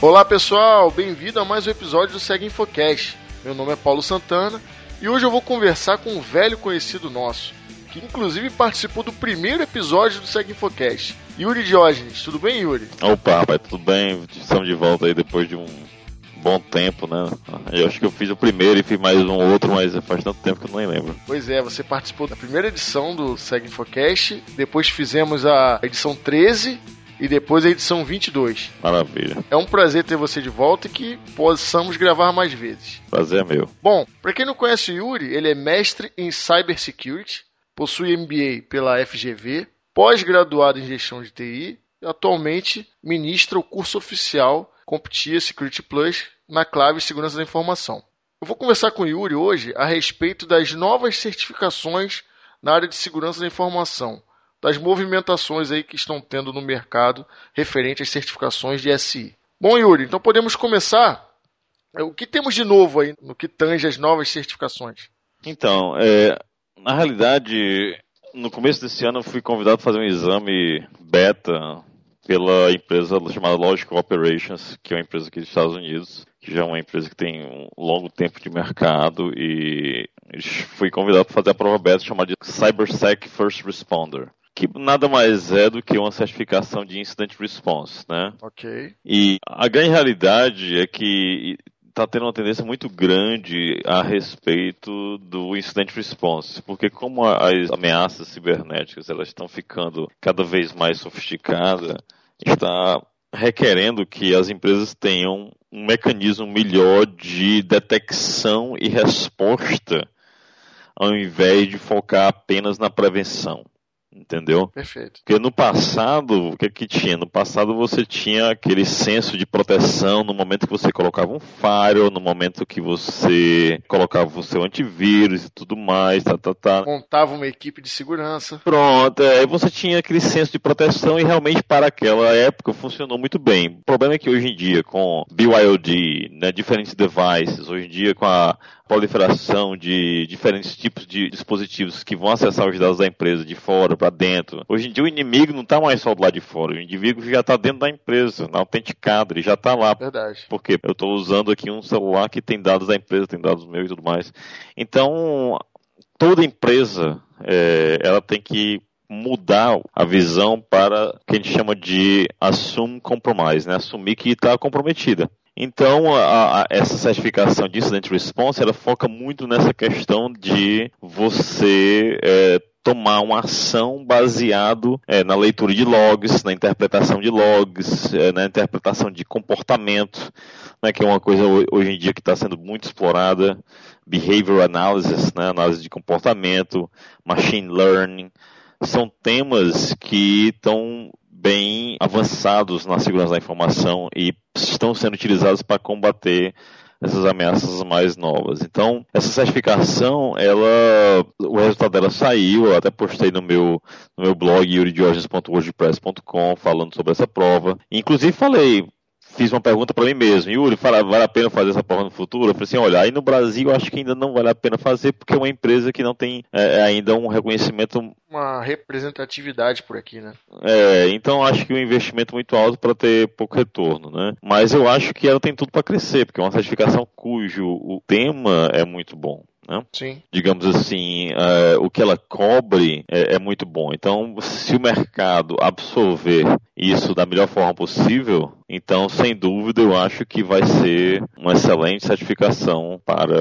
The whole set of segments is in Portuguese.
Olá pessoal, bem-vindo a mais um episódio do Segue Infocast. Meu nome é Paulo Santana e hoje eu vou conversar com um velho conhecido nosso, que inclusive participou do primeiro episódio do Segue Infocast. Yuri Diógenes, tudo bem, Yuri? Opa, rapaz, tudo bem? Estamos de volta aí depois de um bom tempo, né? Eu acho que eu fiz o primeiro e fiz mais um outro, mas faz tanto tempo que eu não lembro. Pois é, você participou da primeira edição do Segue Infocast, depois fizemos a edição 13 e depois a edição 22. Maravilha. É um prazer ter você de volta e que possamos gravar mais vezes. Prazer é meu. Bom, para quem não conhece o Yuri, ele é mestre em Cybersecurity, possui MBA pela FGV, pós-graduado em gestão de TI e atualmente ministra o curso oficial CompTIA Security Plus na clave Segurança da Informação. Eu vou conversar com o Yuri hoje a respeito das novas certificações na área de segurança da informação, das movimentações aí que estão tendo no mercado referente às certificações de SI. Bom, Yuri, então podemos começar. O que temos de novo aí no que tange as novas certificações? Então, é, na realidade, no começo desse ano eu fui convidado a fazer um exame beta pela empresa chamada Logical Operations, que é uma empresa aqui dos Estados Unidos, que já é uma empresa que tem um longo tempo de mercado e fui convidado para fazer a prova beta chamada de CyberSec First Responder que nada mais é do que uma certificação de Incident Response, né? Ok. E a grande realidade é que está tendo uma tendência muito grande a respeito do incident response, porque como as ameaças cibernéticas elas estão ficando cada vez mais sofisticadas, está requerendo que as empresas tenham um mecanismo melhor de detecção e resposta, ao invés de focar apenas na prevenção. Entendeu? Perfeito. Porque no passado, o que, que tinha? No passado você tinha aquele senso de proteção no momento que você colocava um firewall, no momento que você colocava o seu antivírus e tudo mais, tá, tá, tá. Montava uma equipe de segurança. Pronto, aí você tinha aquele senso de proteção e realmente para aquela época funcionou muito bem. O problema é que hoje em dia, com BYOD, né, diferentes devices, hoje em dia com a proliferação de diferentes tipos de dispositivos que vão acessar os dados da empresa de fora para dentro. Hoje em dia o inimigo não está mais só do lado de fora, o inimigo já está dentro da empresa, na autenticado, ele já está lá. Verdade. Porque eu estou usando aqui um celular que tem dados da empresa, tem dados meus e tudo mais. Então, toda empresa, é, ela tem que mudar a visão para o que a gente chama de assume compromise, né? Assumir que está comprometida. Então, a, a, essa certificação de Incident Response, ela foca muito nessa questão de você é, tomar uma ação baseado é, na leitura de logs, na interpretação de logs, é, na interpretação de comportamento, né, que é uma coisa hoje em dia que está sendo muito explorada, behavior analysis, né, análise de comportamento, machine learning, são temas que estão bem avançados na segurança da informação e estão sendo utilizados para combater essas ameaças mais novas. Então, essa certificação, ela, o resultado dela saiu, eu até postei no meu, no meu blog yuridiorges.wordpress.com falando sobre essa prova. Inclusive falei, fiz uma pergunta para mim mesmo. Yuri, fala, vale a pena fazer essa prova no futuro? Eu falei assim, olha, aí no Brasil eu acho que ainda não vale a pena fazer porque é uma empresa que não tem é, é ainda um reconhecimento... Uma representatividade por aqui, né? É, então acho que o um investimento muito alto para ter pouco retorno, né? Mas eu acho que ela tem tudo para crescer, porque é uma certificação cujo o tema é muito bom. Né? Sim. Digamos assim, uh, o que ela cobre é, é, muito bom. Então, se o mercado absorver isso da melhor forma possível, então, sem dúvida, eu acho que vai ser uma excelente certificação para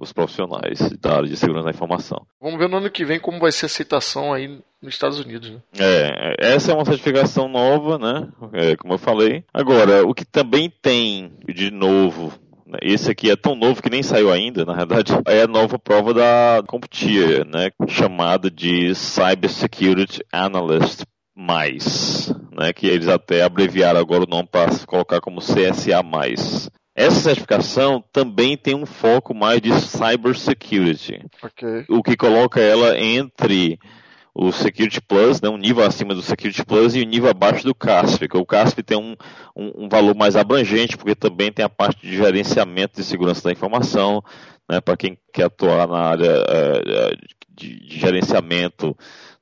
os profissionais da área de segurança da informação. Vamos ver no ano que vem como vai ser a aceitação aí nos Estados Unidos. Né? É, essa é uma certificação nova, né? É, como eu falei. Agora, o que também tem de novo esse aqui é tão novo que nem saiu ainda, na verdade. É a nova prova da CompTIA, né? Chamada de Cyber Security Analyst mais, né? Que eles até abreviaram agora o nome para colocar como CSA mais. Essa certificação também tem um foco mais de cybersecurity, okay. o que coloca ela entre o Security Plus, né, um nível acima do Security Plus e um nível abaixo do CASP. O CASP tem um, um, um, valor mais abrangente, porque também tem a parte de gerenciamento de segurança da informação, né, para quem quer atuar na área é, de, de, gerenciamento,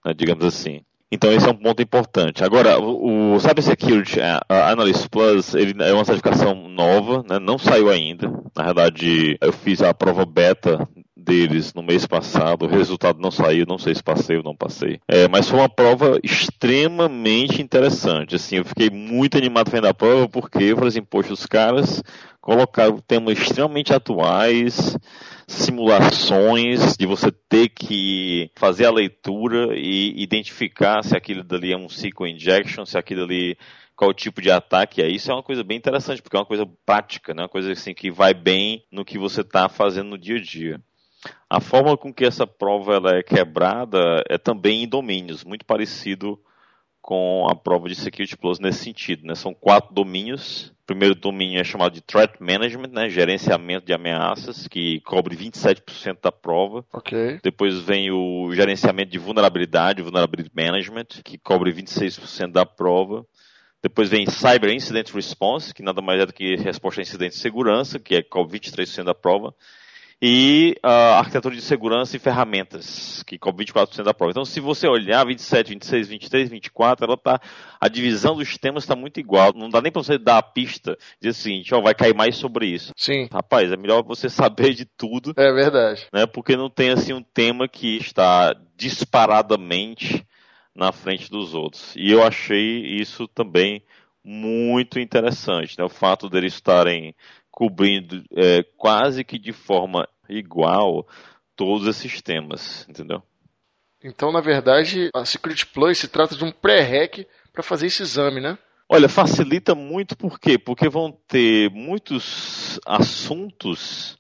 né, digamos assim. Então esse é um ponto importante. Agora, o, o Cybersecurity Analyst Plus ele é uma certificação nova, né? não saiu ainda. Na verdade, eu fiz a prova beta deles no mês passado. O resultado não saiu, não sei se passei ou não passei. É, mas foi uma prova extremamente interessante. Assim, eu fiquei muito animado vendo a prova porque eu falei assim, poxa, os caras colocaram temas extremamente atuais, simulações de você ter que fazer a leitura e identificar se aquilo dali é um SQL injection, se aquilo ali qual tipo de ataque é. Isso é uma coisa bem interessante, porque é uma coisa prática, né? uma coisa assim que vai bem no que você está fazendo no dia a dia. A forma com que essa prova ela é quebrada é também em domínios, muito parecido com a prova de Security Plus nesse sentido. Né? São quatro domínios. O primeiro domínio é chamado de Threat Management, né? gerenciamento de ameaças, que cobre 27% da prova. Okay. Depois vem o gerenciamento de vulnerabilidade, Vulnerability Management, que cobre 26% da prova. Depois vem Cyber Incident Response, que nada mais é do que resposta a incidentes de segurança, que é cobre 23% da prova e uh, arquitetura de segurança e ferramentas, que cobre 24% da prova. Então, se você olhar 27, 26, 23, 24, ela tá, a divisão dos temas está muito igual. Não dá nem para você dar a pista, dizer o seguinte, ó, vai cair mais sobre isso. Sim. Rapaz, é melhor você saber de tudo. É verdade. Né, porque não tem assim um tema que está disparadamente na frente dos outros. E eu achei isso também muito interessante, né? O fato deles estarem cobrindo é, quase que de forma igual todos esses temas, entendeu? Então, na verdade, a Security Plus se trata de um pré-rec para fazer esse exame, né? Olha, facilita muito por quê? Porque vão ter muitos assuntos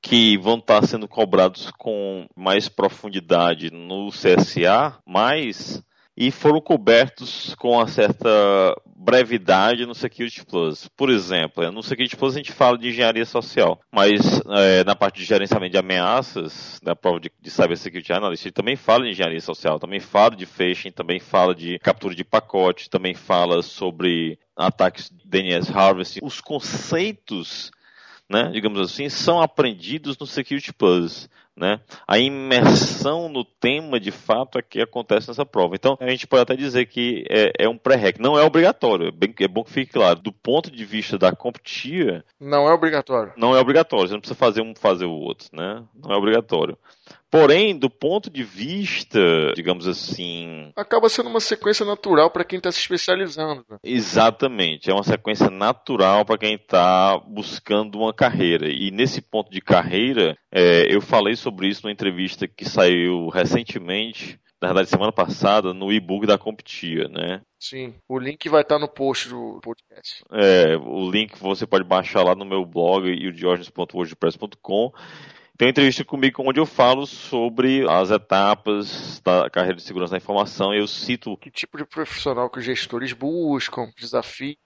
que vão estar sendo cobrados com mais profundidade no CSA, mas e foram cobertos com uma certa brevidade no Security Plus. Por exemplo, no Security Plus a gente fala de engenharia social, mas é, na parte de gerenciamento de ameaças, da prova de, de Cyber Security Analyst, ele também fala de engenharia social, também fala de phishing, também fala de captura de pacote, também fala sobre ataques DNS harvesting. Os conceitos né, digamos assim, são aprendidos no Security Plus. Né? A imersão no tema, de fato, é que acontece nessa prova. Então, a gente pode até dizer que é, é um pré-req. Não é obrigatório, é, bem, é, bom que fique claro. Do ponto de vista da CompTIA... Não é obrigatório. Não é obrigatório, você não precisa fazer um fazer o outro. Né? Não é obrigatório. Porém, do ponto de vista, digamos assim. Acaba sendo uma sequência natural para quem está se especializando. Né? Exatamente. É uma sequência natural para quem está buscando uma carreira. E nesse ponto de carreira, é, eu falei sobre isso numa entrevista que saiu recentemente na verdade, semana passada, no e-book da Comptia, né? Sim, o link vai estar no post do podcast. É, o link você pode baixar lá no meu blog, e tem uma entrevista comigo onde eu falo sobre as etapas da carreira de segurança da informação e eu cito. Que tipo de profissional que os gestores buscam, desafios,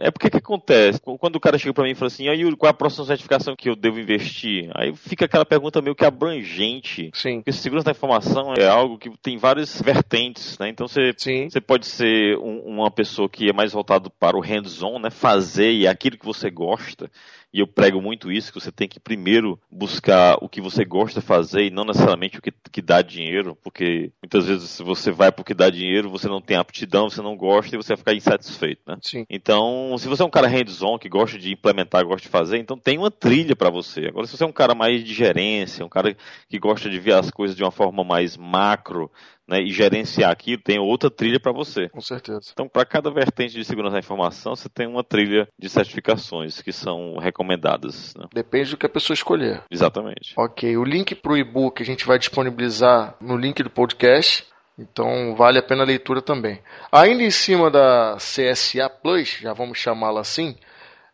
É, é porque que acontece? Quando o cara chega para mim e fala assim, aí qual é a próxima certificação que eu devo investir? Aí fica aquela pergunta meio que abrangente. Sim. Porque segurança da informação é algo que tem várias vertentes, né? Então você, você pode ser um, uma pessoa que é mais voltado para o hands-on, né? Fazer e aquilo que você gosta e eu prego muito isso, que você tem que primeiro buscar o que você gosta de fazer e não necessariamente o que, que dá dinheiro, porque muitas vezes se você vai porque dá dinheiro, você não tem aptidão, você não gosta e você vai ficar insatisfeito, né? Sim. Então, se você é um cara hands-on, que gosta de implementar, gosta de fazer, então tem uma trilha para você. Agora, se você é um cara mais de gerência, um cara que gosta de ver as coisas de uma forma mais macro, né, e gerenciar aquilo, tem outra trilha para você. Com certeza. Então, para cada vertente de segurança da informação, você tem uma trilha de certificações que são recomendadas. Né? Depende do que a pessoa escolher. Exatamente. Ok, o link para o e-book a gente vai disponibilizar no link do podcast. Então vale a pena a leitura também. Ainda em cima da CSA Plus, já vamos chamá-la assim,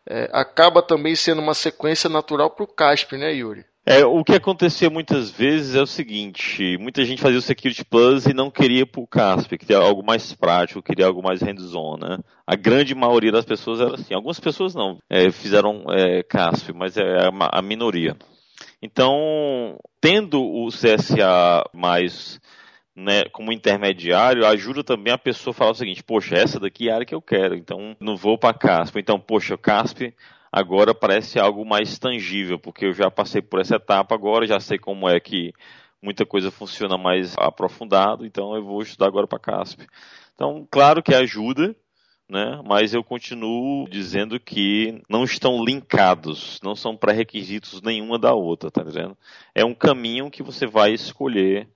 é, acaba também sendo uma sequência natural para o CASP, né, Yuri? É, o que acontecia muitas vezes é o seguinte, muita gente fazia o Security Plus e não queria para o CASP, queria algo mais prático, queria algo mais hands-on, né? A grande maioria das pessoas era assim, algumas pessoas não, é, fizeram é, CASP, mas é a, a minoria. Então, tendo o CSA mais né, como intermediário, ajuda também a pessoa a falar o seguinte, poxa, essa daqui é a área que eu quero, então não vou para CASP. Então, poxa, CASP agora parece algo mais tangível, porque eu já passei por essa etapa agora, já sei como é que muita coisa funciona mais aprofundado, então eu vou estudar agora para CASP. Então, claro que ajuda, né? Mas eu continuo dizendo que não estão linkados, não são pré-requisitos nenhuma da outra, tá entendendo? É um caminho que você vai escolher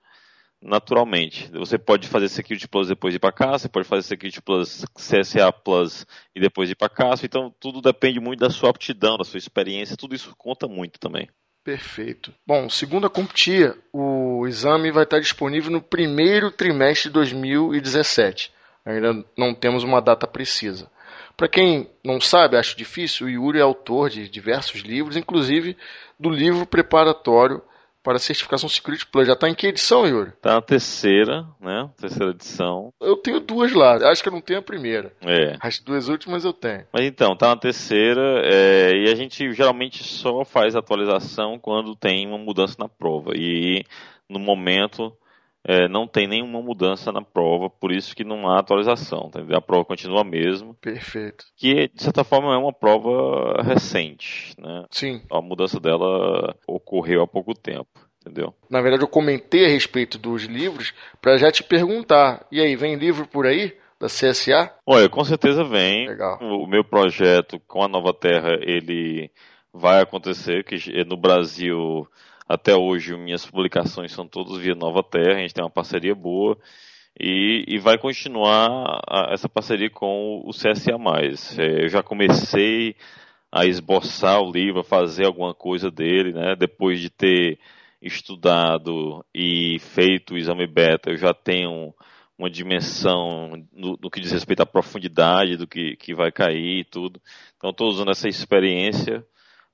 naturalmente. Você pode fazer Security Plus depois de ir para cá, você pode fazer Security Plus, CSA Plus e depois ir para cá. Então tudo depende muito da sua aptidão, da sua experiência, tudo isso conta muito também. Perfeito. Bom, segundo a CompTIA, o exame vai estar disponível no primeiro trimestre de 2017. Ainda não temos uma data precisa. Para quem não sabe, acho difícil, o Yuri é autor de diversos livros, inclusive do livro preparatório para a certificação Security Plus. Já está em que edição, Yuri? Está na terceira, né? Terceira edição. Eu tenho duas lá. Acho que eu não tenho a primeira. É. As duas últimas eu tenho. Mas então, tá na terceira é, e a gente geralmente só faz atualização quando tem uma mudança na prova. E no momento é, não tem nenhuma mudança na prova, por isso que não há atualização. Entendeu? A prova continua a mesma. Perfeito. Que, de certa forma, é uma prova recente. Né? Sim. A mudança dela ocorreu há pouco tempo. Entendeu? Na verdade, eu comentei a respeito dos livros para já te perguntar. E aí, vem livro por aí? Da CSA? Olha, com certeza vem. Legal. O meu projeto com a Nova Terra, ele vai acontecer, que no Brasil até hoje, minhas publicações são todas via Nova Terra, a gente tem uma parceria boa e, e vai continuar a, essa parceria com o CSA. É, eu já comecei a esboçar o livro, a fazer alguma coisa dele, né? Depois de ter estudado e feito o exame beta, eu já tenho uma dimensão no, no que diz respeito à profundidade do que, que vai cair e tudo. Então, estou usando essa experiência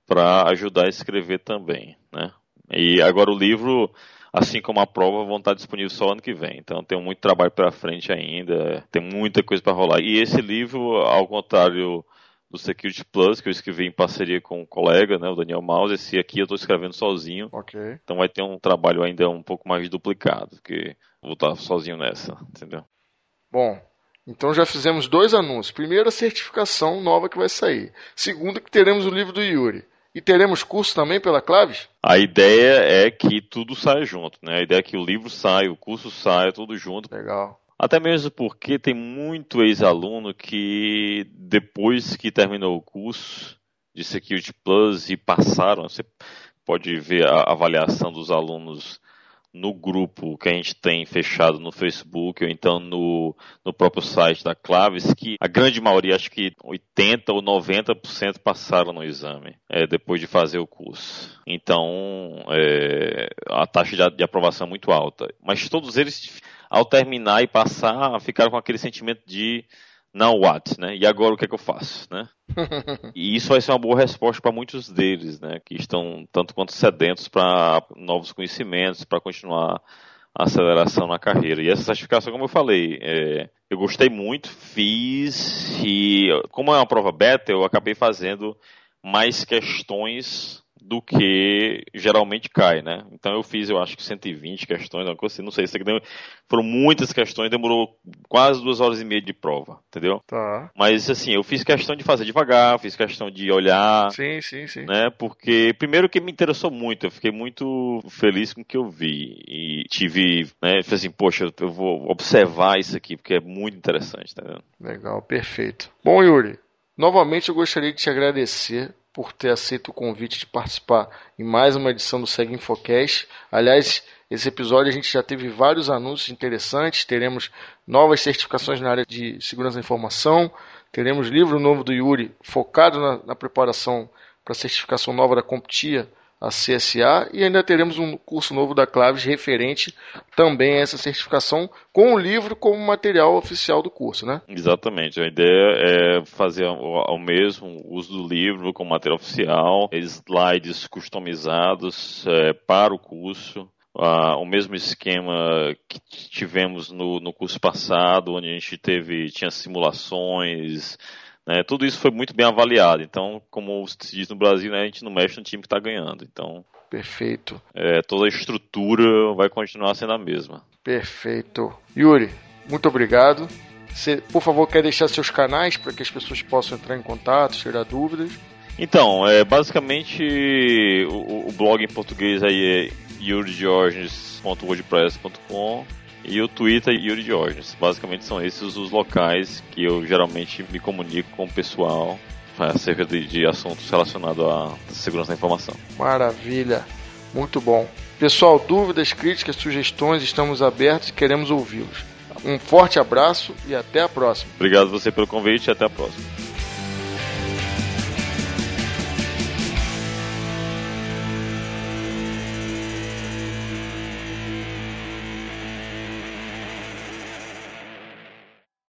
para ajudar a escrever também, né? E agora o livro, assim como a prova, vão estar disponíveis só ano que vem. Então tem muito trabalho pela frente ainda, tem muita coisa para rolar. E esse livro, ao contrário do Security Plus, que eu escrevi em parceria com um colega, né, o Daniel Maus, esse aqui eu estou escrevendo sozinho. Okay. Então vai ter um trabalho ainda um pouco mais duplicado, que vou estar sozinho nessa, entendeu? Bom, então já fizemos dois anúncios. Primeiro, a certificação nova que vai sair. Segundo, que teremos o livro do Yuri. E teremos curso também pela Claves? A ideia é que tudo saia junto, né? A ideia é que o livro saia, o curso saia, tudo junto. Legal. Até mesmo porque tem muito ex-aluno que depois que terminou o curso de Security Plus e passaram, você pode ver a avaliação dos alunos no grupo que a gente tem fechado no Facebook ou então no, no próprio site da Claves, que a grande maioria, acho que 80 ou 90% passaram no exame é, depois de fazer o curso. Então, é, a taxa de, de aprovação é muito alta. Mas todos eles, ao terminar e passar, ficaram com aquele sentimento de now what, né? E agora o que é que eu faço, né? e isso vai ser uma boa resposta para muitos deles, né? Que estão tanto quanto sedentos para novos conhecimentos, para continuar a aceleração na carreira. E essa certificação, como eu falei, é, eu gostei muito, fiz e como é uma prova beta, eu acabei fazendo mais questões do que geralmente cai, né? Então eu fiz, eu acho que 120 questões, assim, não sei, foram muitas questões, demorou quase duas horas e meia de prova, entendeu? Tá. Mas assim, eu fiz questão de fazer devagar, fiz questão de olhar, sim, sim, sim, né? Porque primeiro que me interessou muito, eu fiquei muito feliz com o que eu vi e tive, né? Falei assim, poxa, eu vou observar isso aqui porque é muito interessante, tá vendo? Legal, perfeito. Bom, Yuri, novamente eu gostaria de te agradecer por ter aceito o convite de participar em mais uma edição do Segue Infocast. Aliás, esse episódio a gente já teve vários anúncios interessantes, teremos novas certificações na área de segurança da informação, teremos livro novo do Yuri focado na, na preparação para a certificação nova da CompTIA a CSA, e ainda teremos um curso novo da Claves referente também a essa certificação, com o livro como material oficial do curso, né? Exatamente. A ideia é fazer o mesmo uso do livro como material oficial, slides customizados é, para o curso, Uh, o mesmo esquema que tivemos no, no curso passado, onde a gente teve tinha simulações, né, tudo isso foi muito bem avaliado. Então, como se diz no Brasil, né, a gente não mexe no time que está ganhando. Então, perfeito. É, toda a estrutura vai continuar sendo a mesma. Perfeito. Yuri, muito obrigado. Você, por favor, quer deixar seus canais para que as pessoas possam entrar em contato, tirar dúvidas? Então, é, basicamente o, o blog em português aí é yuridiorges.wordpress.com e o Twitter Yuri Diógenes. Basicamente são esses os locais que eu geralmente me comunico com o pessoal acerca de, de assuntos relacionados à segurança da informação. Maravilha, muito bom. Pessoal, dúvidas, críticas, sugestões, estamos abertos e queremos ouvi-los. Um forte abraço e até a próxima. Obrigado você pelo convite e até a próxima.